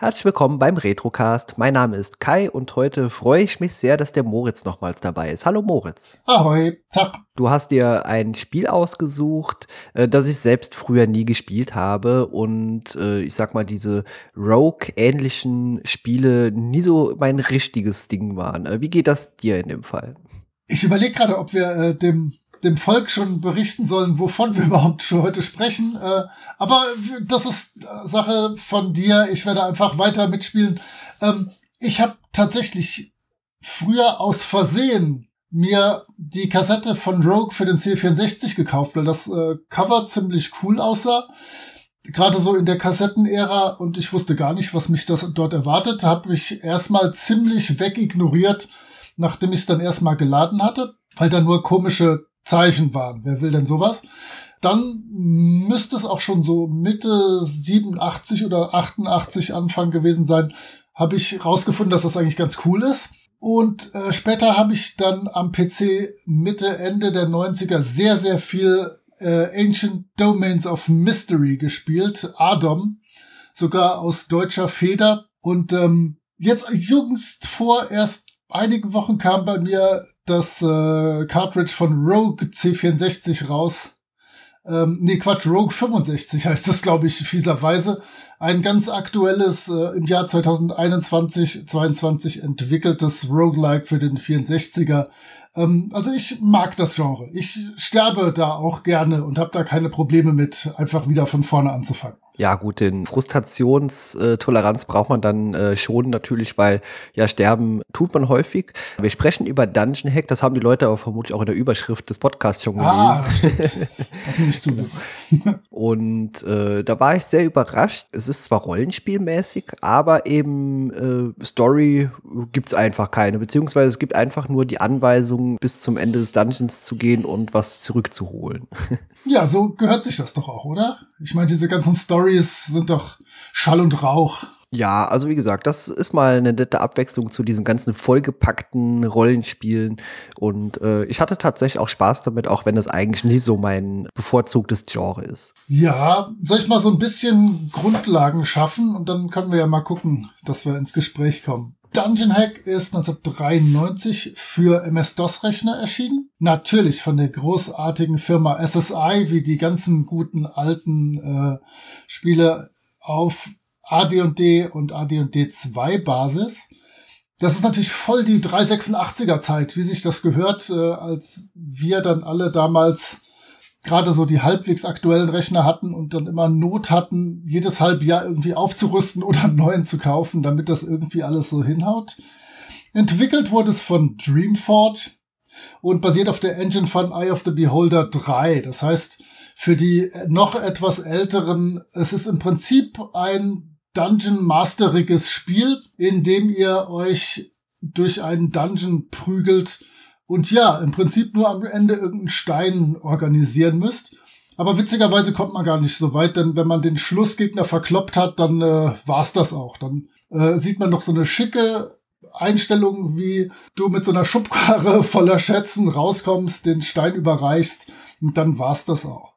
Herzlich willkommen beim Retrocast. Mein Name ist Kai und heute freue ich mich sehr, dass der Moritz nochmals dabei ist. Hallo Moritz. Ahoi, Tag. Du hast dir ein Spiel ausgesucht, äh, das ich selbst früher nie gespielt habe und äh, ich sag mal, diese Rogue-ähnlichen Spiele nie so mein richtiges Ding waren. Äh, wie geht das dir in dem Fall? Ich überlege gerade, ob wir äh, dem dem Volk schon berichten sollen, wovon wir überhaupt schon heute sprechen. Äh, aber das ist Sache von dir. Ich werde einfach weiter mitspielen. Ähm, ich habe tatsächlich früher aus Versehen mir die Kassette von Rogue für den C64 gekauft, weil das äh, Cover ziemlich cool aussah. Gerade so in der Kassettenära und ich wusste gar nicht, was mich das dort erwartet, habe ich erstmal ziemlich wegignoriert, nachdem ich es dann erstmal geladen hatte, weil da nur komische Zeichen waren. Wer will denn sowas? Dann müsste es auch schon so Mitte 87 oder 88 Anfang gewesen sein, habe ich rausgefunden, dass das eigentlich ganz cool ist. Und äh, später habe ich dann am PC Mitte, Ende der 90er sehr, sehr viel äh, Ancient Domains of Mystery gespielt, Adom, sogar aus deutscher Feder. Und ähm, jetzt jüngst vor erst einigen Wochen kam bei mir das äh, Cartridge von Rogue C64 raus. Ähm, nee, Quatsch, Rogue 65 heißt das, glaube ich, fieserweise. Ein ganz aktuelles, äh, im Jahr 2021, 22 entwickeltes Roguelike für den 64er. Ähm, also ich mag das Genre. Ich sterbe da auch gerne und habe da keine Probleme mit, einfach wieder von vorne anzufangen. Ja, gut, den Frustrationstoleranz braucht man dann äh, schon natürlich, weil ja sterben tut man häufig. Wir sprechen über Dungeon Hack, das haben die Leute aber vermutlich auch in der Überschrift des Podcasts schon gelesen. Ah, das, stimmt. das muss ich zugeben. Und äh, da war ich sehr überrascht. Es ist zwar rollenspielmäßig, aber eben äh, Story gibt's einfach keine, beziehungsweise es gibt einfach nur die Anweisung, bis zum Ende des Dungeons zu gehen und was zurückzuholen. Ja, so gehört sich das doch auch, oder? Ich meine, diese ganzen Stories sind doch Schall und Rauch. Ja, also wie gesagt, das ist mal eine nette Abwechslung zu diesen ganzen vollgepackten Rollenspielen. Und äh, ich hatte tatsächlich auch Spaß damit, auch wenn das eigentlich nie so mein bevorzugtes Genre ist. Ja, soll ich mal so ein bisschen Grundlagen schaffen und dann können wir ja mal gucken, dass wir ins Gespräch kommen. Dungeon Hack ist 1993 für MS-DOS-Rechner erschienen. Natürlich von der großartigen Firma SSI, wie die ganzen guten alten äh, Spiele auf AD&D und AD&D 2 Basis. Das ist natürlich voll die 386er Zeit, wie sich das gehört, äh, als wir dann alle damals gerade so die halbwegs aktuellen Rechner hatten und dann immer Not hatten, jedes halbe Jahr irgendwie aufzurüsten oder einen neuen zu kaufen, damit das irgendwie alles so hinhaut. Entwickelt wurde es von Dreamforge und basiert auf der Engine von Eye of the Beholder 3. Das heißt, für die noch etwas älteren, es ist im Prinzip ein Dungeon Masteriges Spiel, in dem ihr euch durch einen Dungeon prügelt und ja, im Prinzip nur am Ende irgendeinen Stein organisieren müsst. Aber witzigerweise kommt man gar nicht so weit, denn wenn man den Schlussgegner verkloppt hat, dann äh, war's das auch. Dann äh, sieht man noch so eine schicke Einstellung, wie du mit so einer Schubkarre voller Schätzen rauskommst, den Stein überreichst und dann war's das auch.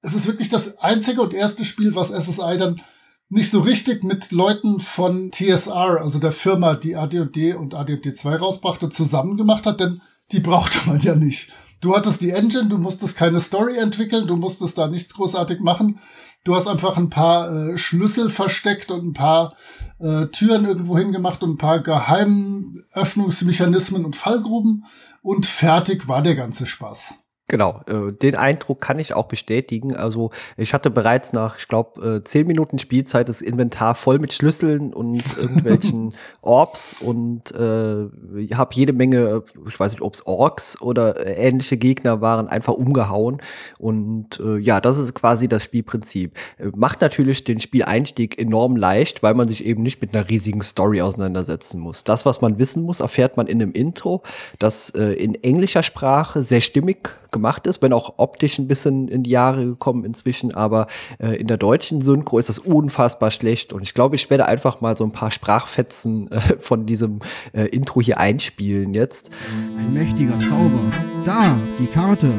Es ist wirklich das einzige und erste Spiel, was SSI dann nicht so richtig mit Leuten von TSR, also der Firma, die AD&D und AD&D 2 rausbrachte, zusammen gemacht hat, denn die brauchte man ja nicht. Du hattest die Engine, du musstest keine Story entwickeln, du musstest da nichts großartig machen. Du hast einfach ein paar äh, Schlüssel versteckt und ein paar äh, Türen irgendwo hingemacht und ein paar Geheimöffnungsmechanismen und Fallgruben und fertig war der ganze Spaß. Genau, äh, den Eindruck kann ich auch bestätigen. Also ich hatte bereits nach, ich glaube, äh, zehn Minuten Spielzeit das Inventar voll mit Schlüsseln und irgendwelchen Orbs und äh, habe jede Menge, ich weiß nicht, ob es Orks oder äh, ähnliche Gegner waren, einfach umgehauen. Und äh, ja, das ist quasi das Spielprinzip. Äh, macht natürlich den Spieleinstieg enorm leicht, weil man sich eben nicht mit einer riesigen Story auseinandersetzen muss. Das, was man wissen muss, erfährt man in einem Intro, das äh, in englischer Sprache sehr stimmig gemacht ist, wenn auch optisch ein bisschen in die Jahre gekommen inzwischen, aber äh, in der deutschen Synchro ist das unfassbar schlecht und ich glaube, ich werde einfach mal so ein paar Sprachfetzen äh, von diesem äh, Intro hier einspielen jetzt. Ein mächtiger Zauber. Da, die Karte.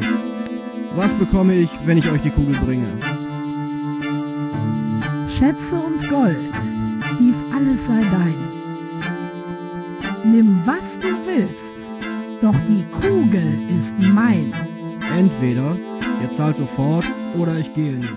Was bekomme ich, wenn ich euch die Kugel bringe? Schätze und Gold. Dies alles sei dein. Nimm was du willst, doch die Kugel ist mein. Entweder ihr zahlt sofort oder ich gehe nicht.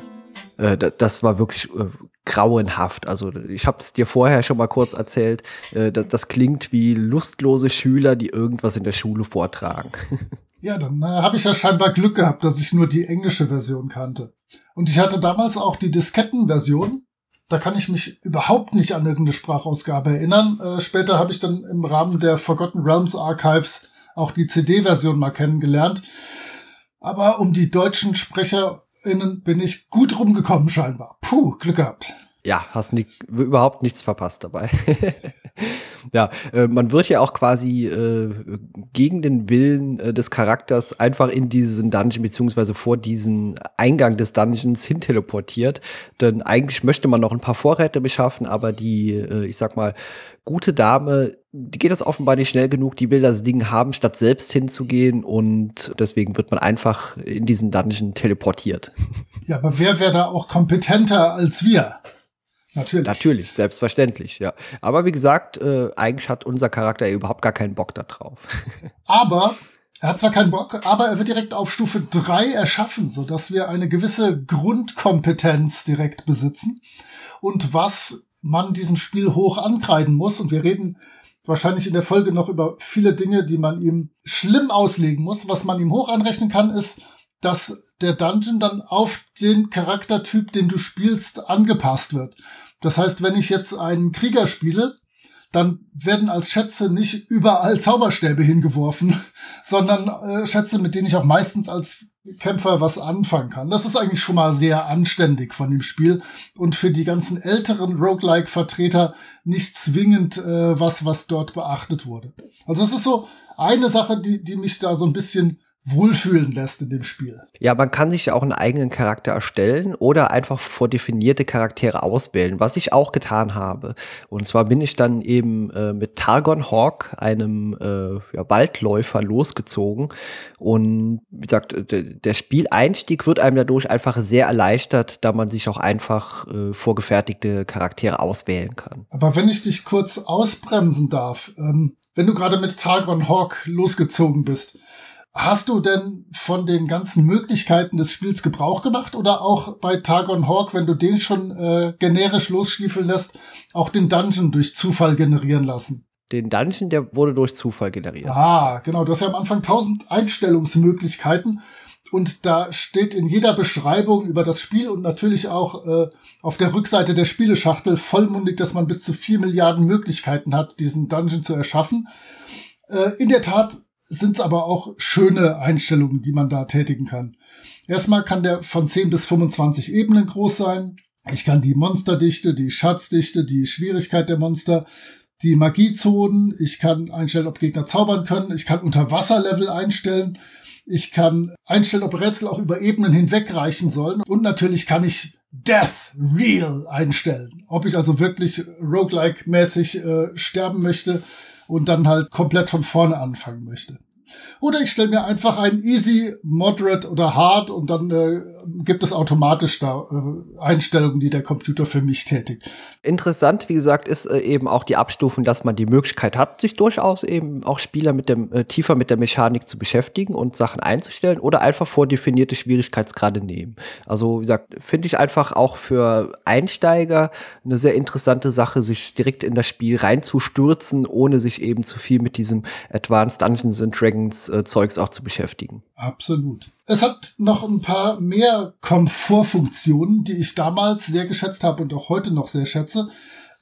Äh, das war wirklich äh, grauenhaft. Also ich habe es dir vorher schon mal kurz erzählt. Äh, das, das, klingt wie lustlose Schüler, die irgendwas in der Schule vortragen. Ja, dann habe ich ja scheinbar Glück gehabt, dass ich nur die englische Version kannte. Und ich hatte damals auch die Diskettenversion. Da kann ich mich überhaupt nicht an irgendeine Sprachausgabe erinnern. Später habe ich dann im Rahmen der Forgotten Realms Archives auch die CD-Version mal kennengelernt. Aber um die deutschen SprecherInnen bin ich gut rumgekommen scheinbar. Puh, Glück gehabt. Ja, hast nie, überhaupt nichts verpasst dabei. ja, äh, man wird ja auch quasi äh, gegen den Willen äh, des Charakters einfach in diesen Dungeon beziehungsweise vor diesen Eingang des Dungeons hin teleportiert. Denn eigentlich möchte man noch ein paar Vorräte beschaffen, aber die, äh, ich sag mal, gute Dame, die geht das offenbar nicht schnell genug, die will das Ding haben, statt selbst hinzugehen und deswegen wird man einfach in diesen Dungeon teleportiert. Ja, aber wer wäre da auch kompetenter als wir? Natürlich. Natürlich, selbstverständlich, ja. Aber wie gesagt, äh, eigentlich hat unser Charakter überhaupt gar keinen Bock da drauf. aber er hat zwar keinen Bock, aber er wird direkt auf Stufe 3 erschaffen, sodass wir eine gewisse Grundkompetenz direkt besitzen. Und was man diesem Spiel hoch ankreiden muss, und wir reden wahrscheinlich in der Folge noch über viele Dinge, die man ihm schlimm auslegen muss. Was man ihm hoch anrechnen kann, ist, dass der Dungeon dann auf den Charaktertyp, den du spielst, angepasst wird. Das heißt, wenn ich jetzt einen Krieger spiele, dann werden als Schätze nicht überall Zauberstäbe hingeworfen, sondern äh, Schätze, mit denen ich auch meistens als Kämpfer was anfangen kann. Das ist eigentlich schon mal sehr anständig von dem Spiel und für die ganzen älteren Roguelike-Vertreter nicht zwingend äh, was, was dort beachtet wurde. Also es ist so eine Sache, die, die mich da so ein bisschen wohlfühlen lässt in dem Spiel. Ja, man kann sich ja auch einen eigenen Charakter erstellen oder einfach vordefinierte Charaktere auswählen, was ich auch getan habe. Und zwar bin ich dann eben äh, mit Targon Hawk, einem äh, ja, Waldläufer, losgezogen. Und wie gesagt, der Spieleinstieg wird einem dadurch einfach sehr erleichtert, da man sich auch einfach äh, vorgefertigte Charaktere auswählen kann. Aber wenn ich dich kurz ausbremsen darf, ähm, wenn du gerade mit Targon Hawk losgezogen bist, Hast du denn von den ganzen Möglichkeiten des Spiels Gebrauch gemacht oder auch bei Targon Hawk, wenn du den schon äh, generisch losstiefeln lässt, auch den Dungeon durch Zufall generieren lassen? Den Dungeon, der wurde durch Zufall generiert. Ah, genau. Du hast ja am Anfang tausend Einstellungsmöglichkeiten und da steht in jeder Beschreibung über das Spiel und natürlich auch äh, auf der Rückseite der Spieleschachtel vollmundig, dass man bis zu vier Milliarden Möglichkeiten hat, diesen Dungeon zu erschaffen. Äh, in der Tat sind es aber auch schöne Einstellungen, die man da tätigen kann. Erstmal kann der von 10 bis 25 Ebenen groß sein. Ich kann die Monsterdichte, die Schatzdichte, die Schwierigkeit der Monster, die Magiezonen, ich kann einstellen, ob Gegner zaubern können, ich kann Unterwasserlevel einstellen, ich kann einstellen, ob Rätsel auch über Ebenen hinwegreichen sollen und natürlich kann ich Death Real einstellen, ob ich also wirklich roguelike-mäßig äh, sterben möchte und dann halt komplett von vorne anfangen möchte. Oder ich stelle mir einfach ein Easy, Moderate oder Hard und dann äh, gibt es automatisch da äh, Einstellungen, die der Computer für mich tätigt. Interessant, wie gesagt, ist äh, eben auch die Abstufung, dass man die Möglichkeit hat, sich durchaus eben auch Spieler mit dem äh, tiefer mit der Mechanik zu beschäftigen und Sachen einzustellen oder einfach vordefinierte Schwierigkeitsgrade nehmen. Also wie gesagt, finde ich einfach auch für Einsteiger eine sehr interessante Sache, sich direkt in das Spiel reinzustürzen, ohne sich eben zu viel mit diesem Advanced Dungeons and Dragons äh, Zeugs auch zu beschäftigen. Absolut. Es hat noch ein paar mehr Komfortfunktionen, die ich damals sehr geschätzt habe und auch heute noch sehr schätze.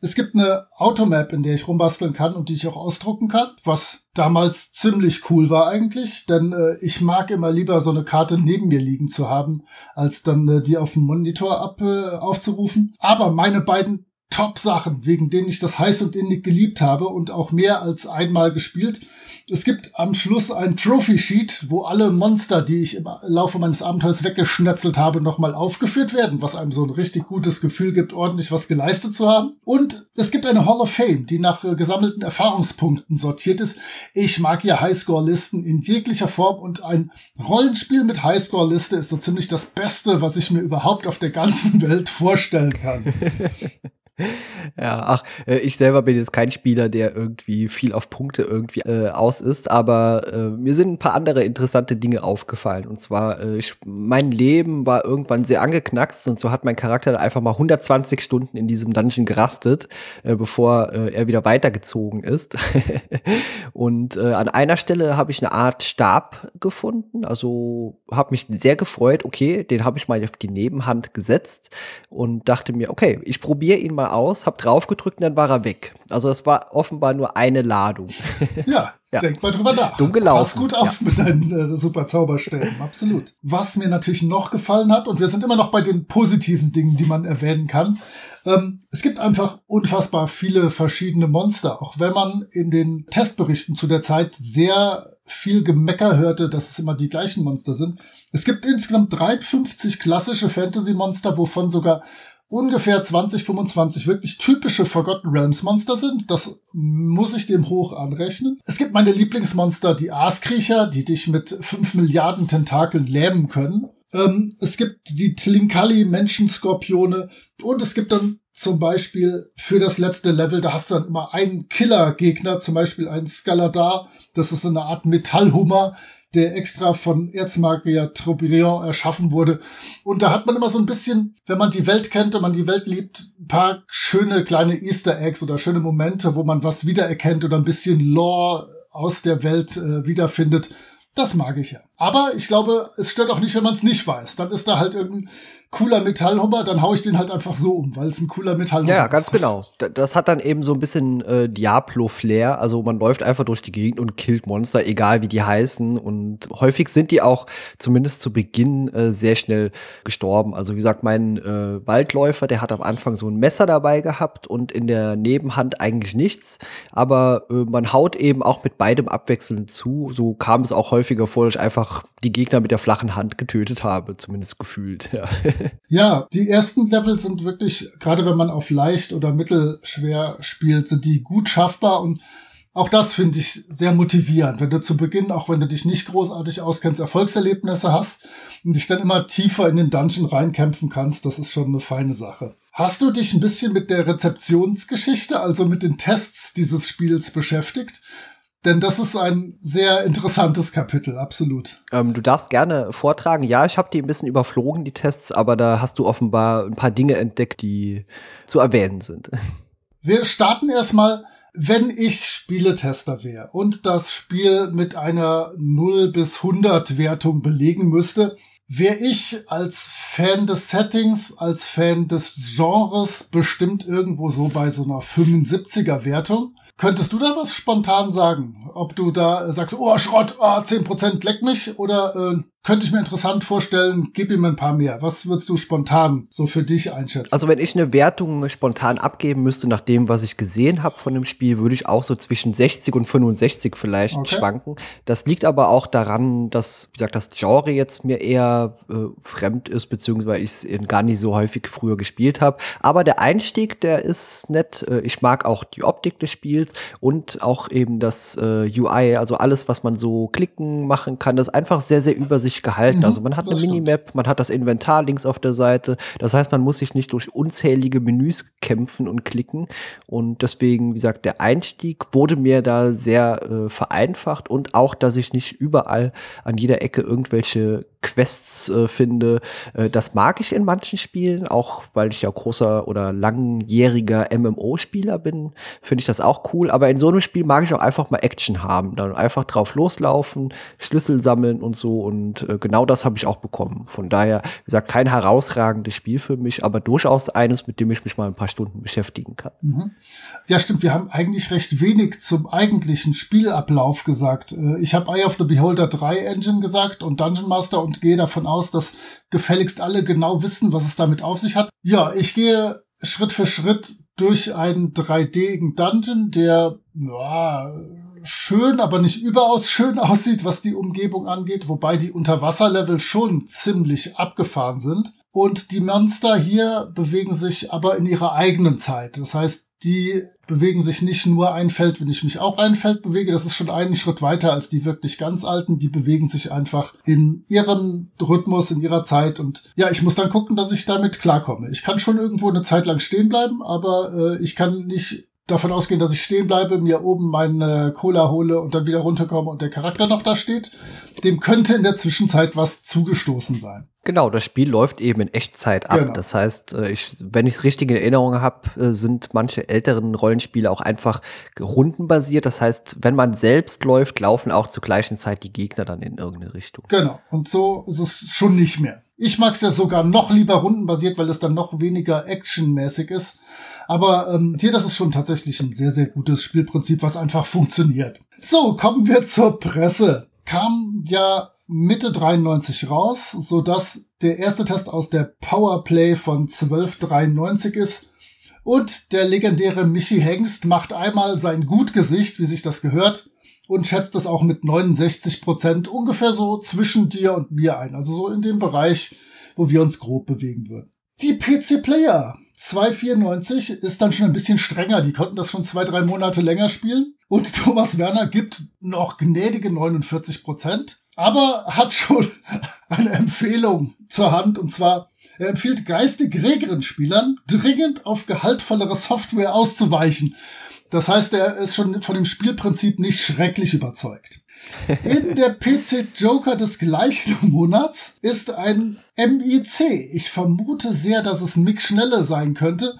Es gibt eine Automap, in der ich rumbasteln kann und die ich auch ausdrucken kann, was damals ziemlich cool war eigentlich, denn äh, ich mag immer lieber so eine Karte neben mir liegen zu haben, als dann äh, die auf dem Monitor ab, äh, aufzurufen. Aber meine beiden Top-Sachen, wegen denen ich das heiß und innig geliebt habe und auch mehr als einmal gespielt. Es gibt am Schluss ein Trophy-Sheet, wo alle Monster, die ich im Laufe meines Abenteuers weggeschnetzelt habe, nochmal aufgeführt werden, was einem so ein richtig gutes Gefühl gibt, ordentlich was geleistet zu haben. Und es gibt eine Hall of Fame, die nach äh, gesammelten Erfahrungspunkten sortiert ist. Ich mag ja Highscore-Listen in jeglicher Form und ein Rollenspiel mit Highscore-Liste ist so ziemlich das Beste, was ich mir überhaupt auf der ganzen Welt vorstellen kann. Ja, ach, äh, ich selber bin jetzt kein Spieler, der irgendwie viel auf Punkte irgendwie äh, aus ist, aber äh, mir sind ein paar andere interessante Dinge aufgefallen. Und zwar, äh, ich, mein Leben war irgendwann sehr angeknackst und so hat mein Charakter dann einfach mal 120 Stunden in diesem Dungeon gerastet, äh, bevor äh, er wieder weitergezogen ist. und an einer Stelle habe ich eine Art Stab gefunden, also habe mich sehr gefreut, okay, den habe ich mal auf die Nebenhand gesetzt und dachte mir, okay, ich probiere ihn mal mal aus, hab draufgedrückt und dann war er weg. Also es war offenbar nur eine Ladung. Ja, ja. denk mal drüber nach. Dumm gelaufen. Pass gut auf ja. mit deinen äh, super Zauberstäben, absolut. Was mir natürlich noch gefallen hat, und wir sind immer noch bei den positiven Dingen, die man erwähnen kann. Ähm, es gibt einfach unfassbar viele verschiedene Monster, auch wenn man in den Testberichten zu der Zeit sehr viel Gemecker hörte, dass es immer die gleichen Monster sind. Es gibt insgesamt 53 klassische Fantasy-Monster, wovon sogar ungefähr 20, 25 wirklich typische Forgotten Realms Monster sind. Das muss ich dem hoch anrechnen. Es gibt meine Lieblingsmonster, die Aaskriecher, die dich mit 5 Milliarden Tentakeln lähmen können. Ähm, es gibt die Tlinkali Menschenskorpione und es gibt dann zum Beispiel für das letzte Level, da hast du dann immer einen Killer-Gegner, zum Beispiel einen Skaladar. Das ist eine Art Metallhummer, der extra von Erzmagier Trobriand erschaffen wurde. Und da hat man immer so ein bisschen, wenn man die Welt kennt und man die Welt liebt, ein paar schöne kleine Easter Eggs oder schöne Momente, wo man was wiedererkennt oder ein bisschen Lore aus der Welt äh, wiederfindet. Das mag ich ja. Aber ich glaube, es stört auch nicht, wenn man es nicht weiß. Dann ist da halt irgendein cooler Metallhummer, dann hau ich den halt einfach so um, weil es ein cooler Metallhummer ist. Ja, ganz genau. Das hat dann eben so ein bisschen äh, Diablo-Flair. Also man läuft einfach durch die Gegend und killt Monster, egal wie die heißen. Und häufig sind die auch zumindest zu Beginn äh, sehr schnell gestorben. Also wie gesagt, mein äh, Waldläufer, der hat am Anfang so ein Messer dabei gehabt und in der Nebenhand eigentlich nichts. Aber äh, man haut eben auch mit beidem abwechselnd zu. So kam es auch häufiger vor, dass ich einfach die Gegner mit der flachen Hand getötet habe, zumindest gefühlt. Ja. Ja, die ersten Level sind wirklich, gerade wenn man auf leicht oder mittelschwer spielt, sind die gut schaffbar und auch das finde ich sehr motivierend, wenn du zu Beginn, auch wenn du dich nicht großartig auskennst, Erfolgserlebnisse hast und dich dann immer tiefer in den Dungeon reinkämpfen kannst, das ist schon eine feine Sache. Hast du dich ein bisschen mit der Rezeptionsgeschichte, also mit den Tests dieses Spiels beschäftigt? Denn das ist ein sehr interessantes Kapitel, absolut. Ähm, du darfst gerne vortragen. Ja, ich habe die ein bisschen überflogen, die Tests, aber da hast du offenbar ein paar Dinge entdeckt, die zu erwähnen sind. Wir starten erstmal, wenn ich Spieletester wäre und das Spiel mit einer 0 bis 100 Wertung belegen müsste, wäre ich als Fan des Settings, als Fan des Genres bestimmt irgendwo so bei so einer 75er Wertung. Könntest du da was spontan sagen? Ob du da sagst, oh Schrott, oh, 10% leck mich oder äh, könnte ich mir interessant vorstellen, gib ihm ein paar mehr. Was würdest du spontan so für dich einschätzen? Also wenn ich eine Wertung spontan abgeben müsste nach dem, was ich gesehen habe von dem Spiel, würde ich auch so zwischen 60 und 65 vielleicht okay. schwanken. Das liegt aber auch daran, dass, wie gesagt, das Genre jetzt mir eher äh, fremd ist, beziehungsweise ich es gar nicht so häufig früher gespielt habe. Aber der Einstieg, der ist nett. Äh, ich mag auch die Optik des Spiels und auch eben das äh, UI, also alles, was man so klicken machen kann. Das ist einfach sehr, sehr übersichtlich sich gehalten. Mhm, also man hat eine Minimap, man hat das Inventar links auf der Seite. Das heißt, man muss sich nicht durch unzählige Menüs kämpfen und klicken. Und deswegen, wie gesagt, der Einstieg wurde mir da sehr äh, vereinfacht und auch, dass ich nicht überall an jeder Ecke irgendwelche Quests äh, finde. Äh, das mag ich in manchen Spielen, auch weil ich ja großer oder langjähriger MMO-Spieler bin, finde ich das auch cool. Aber in so einem Spiel mag ich auch einfach mal Action haben. Dann einfach drauf loslaufen, Schlüssel sammeln und so. Und äh, genau das habe ich auch bekommen. Von daher, wie gesagt, kein herausragendes Spiel für mich, aber durchaus eines, mit dem ich mich mal ein paar Stunden beschäftigen kann. Mhm. Ja, stimmt. Wir haben eigentlich recht wenig zum eigentlichen Spielablauf gesagt. Äh, ich habe Eye of the Beholder 3 Engine gesagt und Dungeon Master und gehe davon aus, dass gefälligst alle genau wissen, was es damit auf sich hat. Ja, ich gehe Schritt für Schritt durch einen 3D Dungeon, der ja, schön, aber nicht überaus schön aussieht, was die Umgebung angeht, wobei die Unterwasserlevel schon ziemlich abgefahren sind. Und die Monster hier bewegen sich aber in ihrer eigenen Zeit. Das heißt, die bewegen sich nicht nur ein Feld, wenn ich mich auch ein Feld bewege. Das ist schon einen Schritt weiter als die wirklich ganz alten. Die bewegen sich einfach in ihrem Rhythmus, in ihrer Zeit. Und ja, ich muss dann gucken, dass ich damit klarkomme. Ich kann schon irgendwo eine Zeit lang stehen bleiben, aber äh, ich kann nicht davon ausgehen, dass ich stehen bleibe, mir oben meine Cola hole und dann wieder runterkomme und der Charakter noch da steht. Dem könnte in der Zwischenzeit was zugestoßen sein. Genau, das Spiel läuft eben in Echtzeit ab. Genau. Das heißt, äh, ich, wenn ich es richtig in Erinnerung habe, äh, sind manche älteren Rollenspiele auch einfach rundenbasiert. Das heißt, wenn man selbst läuft, laufen auch zur gleichen Zeit die Gegner dann in irgendeine Richtung. Genau. Und so ist es schon nicht mehr. Ich mag es ja sogar noch lieber rundenbasiert, weil es dann noch weniger actionmäßig ist. Aber ähm, hier, das ist schon tatsächlich ein sehr, sehr gutes Spielprinzip, was einfach funktioniert. So, kommen wir zur Presse. Kam ja Mitte 93 raus, so dass der erste Test aus der Powerplay von 1293 ist. Und der legendäre Michi Hengst macht einmal sein Gutgesicht, wie sich das gehört, und schätzt es auch mit 69 Prozent ungefähr so zwischen dir und mir ein. Also so in dem Bereich, wo wir uns grob bewegen würden. Die PC-Player 294 ist dann schon ein bisschen strenger. Die konnten das schon zwei, drei Monate länger spielen. Und Thomas Werner gibt noch gnädige 49 Prozent, aber hat schon eine Empfehlung zur Hand. Und zwar, er empfiehlt geistig regeren Spielern, dringend auf gehaltvollere Software auszuweichen. Das heißt, er ist schon von dem Spielprinzip nicht schrecklich überzeugt. In der PC Joker des gleichen Monats ist ein MIC. Ich vermute sehr, dass es Mick Schnelle sein könnte.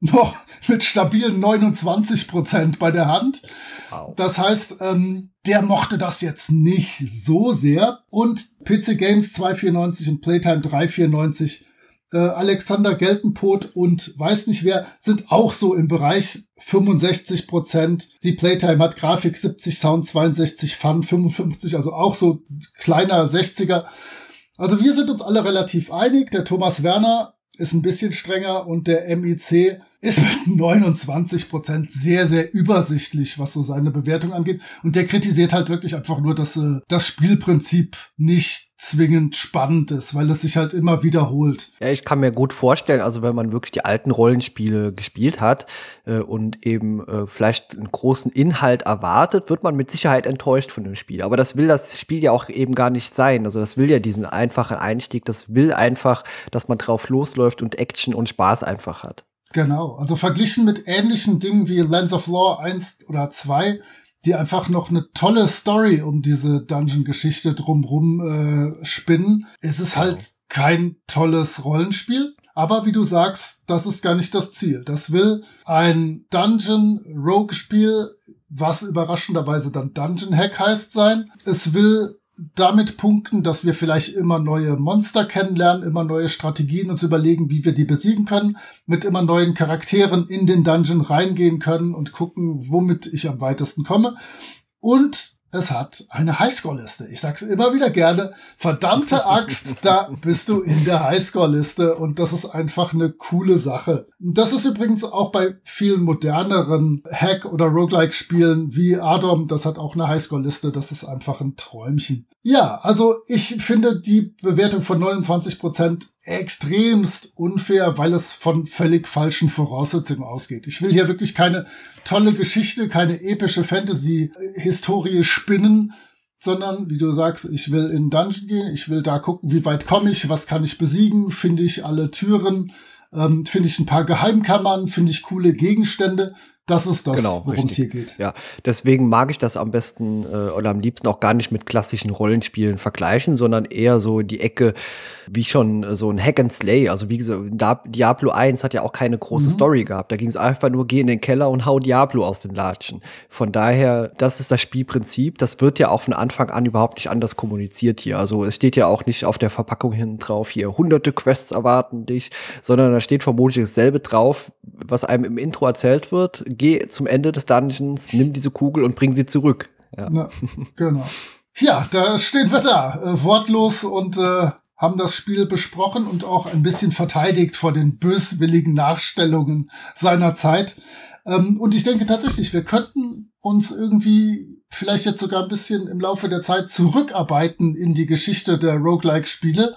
Noch mit stabilen 29 Prozent bei der Hand. Wow. Das heißt, ähm, der mochte das jetzt nicht so sehr. Und PC Games 294 und Playtime 394 äh, Alexander Geltenpot und weiß nicht wer sind auch so im Bereich 65 Prozent. Die Playtime hat Grafik 70, Sound 62, Fun 55, also auch so kleiner 60er. Also wir sind uns alle relativ einig. Der Thomas Werner ist ein bisschen strenger und der MIC ist mit 29 Prozent sehr, sehr übersichtlich, was so seine Bewertung angeht. Und der kritisiert halt wirklich einfach nur, dass äh, das Spielprinzip nicht zwingend spannend ist, weil es sich halt immer wiederholt. Ja, ich kann mir gut vorstellen, also wenn man wirklich die alten Rollenspiele gespielt hat äh, und eben äh, vielleicht einen großen Inhalt erwartet, wird man mit Sicherheit enttäuscht von dem Spiel. Aber das will das Spiel ja auch eben gar nicht sein. Also das will ja diesen einfachen Einstieg, das will einfach, dass man drauf losläuft und Action und Spaß einfach hat. Genau, also verglichen mit ähnlichen Dingen wie Lens of Law 1 oder 2, die einfach noch eine tolle Story um diese Dungeon-Geschichte drumrum äh, spinnen, ist es halt kein tolles Rollenspiel. Aber wie du sagst, das ist gar nicht das Ziel. Das will ein Dungeon-Rogue-Spiel, was überraschenderweise dann Dungeon Hack heißt sein. Es will damit punkten, dass wir vielleicht immer neue Monster kennenlernen, immer neue Strategien uns überlegen, wie wir die besiegen können, mit immer neuen Charakteren in den Dungeon reingehen können und gucken, womit ich am weitesten komme. Und es hat eine Highscore-Liste. Ich sag's immer wieder gerne. Verdammte Axt, da bist du in der Highscore-Liste und das ist einfach eine coole Sache. Das ist übrigens auch bei vielen moderneren Hack- oder Roguelike-Spielen wie Adam, das hat auch eine Highscore-Liste. Das ist einfach ein Träumchen. Ja, also ich finde die Bewertung von 29% extremst unfair, weil es von völlig falschen Voraussetzungen ausgeht. Ich will hier wirklich keine tolle Geschichte, keine epische Fantasy-Historie spinnen, sondern, wie du sagst, ich will in Dungeon gehen, ich will da gucken, wie weit komme ich, was kann ich besiegen, finde ich alle Türen, ähm, finde ich ein paar Geheimkammern, finde ich coole Gegenstände. Das ist das, Genau, worum es hier geht. Ja, deswegen mag ich das am besten äh, oder am liebsten auch gar nicht mit klassischen Rollenspielen vergleichen, sondern eher so die Ecke, wie schon äh, so ein Hack and Slay. Also wie gesagt, Diablo 1 hat ja auch keine große Story gehabt. Da ging es einfach nur, geh in den Keller und hau Diablo aus den Latschen. Von daher, das ist das Spielprinzip. Das wird ja auch von Anfang an überhaupt nicht anders kommuniziert hier. Also es steht ja auch nicht auf der Verpackung hinten drauf, hier hunderte Quests erwarten dich, sondern da steht vermutlich dasselbe drauf, was einem im Intro erzählt wird. Geh zum Ende des Dungeons, nimm diese Kugel und bring sie zurück. Ja. Ja, genau. Ja, da stehen wir da, äh, wortlos und äh, haben das Spiel besprochen und auch ein bisschen verteidigt vor den böswilligen Nachstellungen seiner Zeit. Ähm, und ich denke tatsächlich, wir könnten uns irgendwie vielleicht jetzt sogar ein bisschen im Laufe der Zeit zurückarbeiten in die Geschichte der Roguelike-Spiele.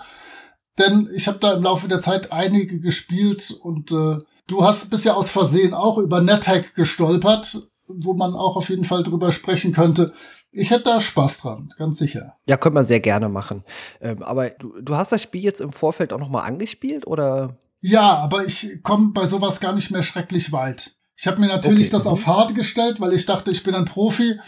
Denn ich habe da im Laufe der Zeit einige gespielt und äh, du hast bisher aus Versehen auch über NetHack gestolpert, wo man auch auf jeden Fall drüber sprechen könnte. Ich hätte da Spaß dran, ganz sicher. Ja, könnte man sehr gerne machen. Ähm, aber du, du hast das Spiel jetzt im Vorfeld auch noch mal angespielt, oder? Ja, aber ich komme bei sowas gar nicht mehr schrecklich weit. Ich habe mir natürlich okay. das mhm. auf Hard gestellt, weil ich dachte, ich bin ein Profi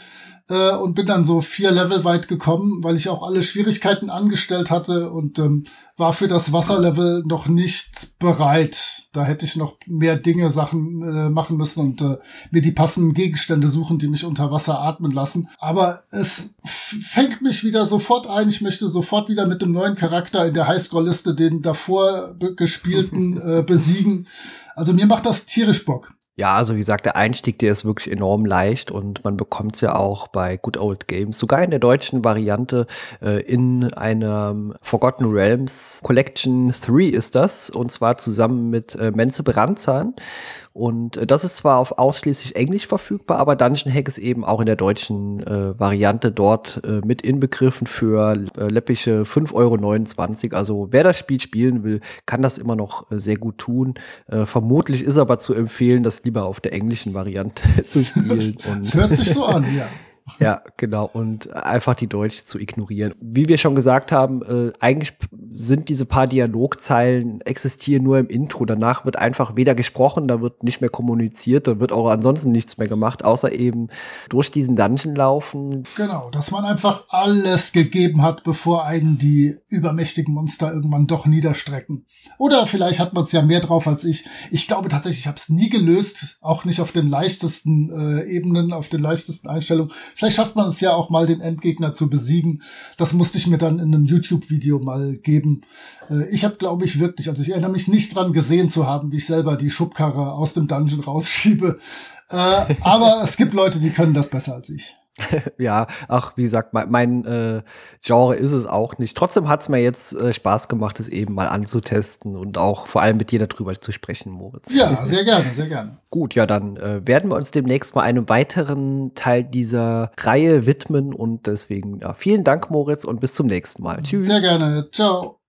äh, und bin dann so vier Level weit gekommen, weil ich auch alle Schwierigkeiten angestellt hatte und ähm, war für das Wasserlevel noch nicht bereit. Da hätte ich noch mehr Dinge, Sachen äh, machen müssen und äh, mir die passenden Gegenstände suchen, die mich unter Wasser atmen lassen. Aber es fängt mich wieder sofort ein. Ich möchte sofort wieder mit dem neuen Charakter in der Highscore-Liste den davor gespielten äh, besiegen. Also mir macht das tierisch Bock. Ja, also wie gesagt, der Einstieg, der ist wirklich enorm leicht und man bekommt es ja auch bei Good Old Games, sogar in der deutschen Variante äh, in einem Forgotten Realms Collection 3 ist das und zwar zusammen mit äh, Menze Brandzahn und äh, das ist zwar auf ausschließlich Englisch verfügbar, aber Dungeon Hack ist eben auch in der deutschen äh, Variante dort äh, mit inbegriffen für äh, läppische 5,29 Euro. Also wer das Spiel spielen will, kann das immer noch äh, sehr gut tun. Äh, vermutlich ist aber zu empfehlen, das lieber auf der englischen Variante zu spielen. Und hört sich so an, ja. Ja, genau. Und einfach die Deutsche zu ignorieren. Wie wir schon gesagt haben, äh, eigentlich sind diese paar Dialogzeilen existieren nur im Intro. Danach wird einfach weder gesprochen, da wird nicht mehr kommuniziert, da wird auch ansonsten nichts mehr gemacht, außer eben durch diesen Dungeon laufen. Genau, dass man einfach alles gegeben hat, bevor einen die übermächtigen Monster irgendwann doch niederstrecken. Oder vielleicht hat man es ja mehr drauf als ich. Ich glaube tatsächlich, ich habe es nie gelöst, auch nicht auf den leichtesten äh, Ebenen, auf den leichtesten Einstellungen. Vielleicht schafft man es ja auch mal, den Endgegner zu besiegen. Das musste ich mir dann in einem YouTube-Video mal geben. Äh, ich habe, glaube ich, wirklich, also ich erinnere mich nicht dran gesehen zu haben, wie ich selber die Schubkarre aus dem Dungeon rausschiebe. Äh, aber es gibt Leute, die können das besser als ich. ja, ach, wie gesagt, mein, mein äh, Genre ist es auch nicht. Trotzdem hat es mir jetzt äh, Spaß gemacht, es eben mal anzutesten und auch vor allem mit dir darüber zu sprechen, Moritz. Ja, sehr gerne, sehr gerne. Gut, ja, dann äh, werden wir uns demnächst mal einem weiteren Teil dieser Reihe widmen und deswegen ja, vielen Dank, Moritz, und bis zum nächsten Mal. Tschüss. Sehr gerne. Ciao.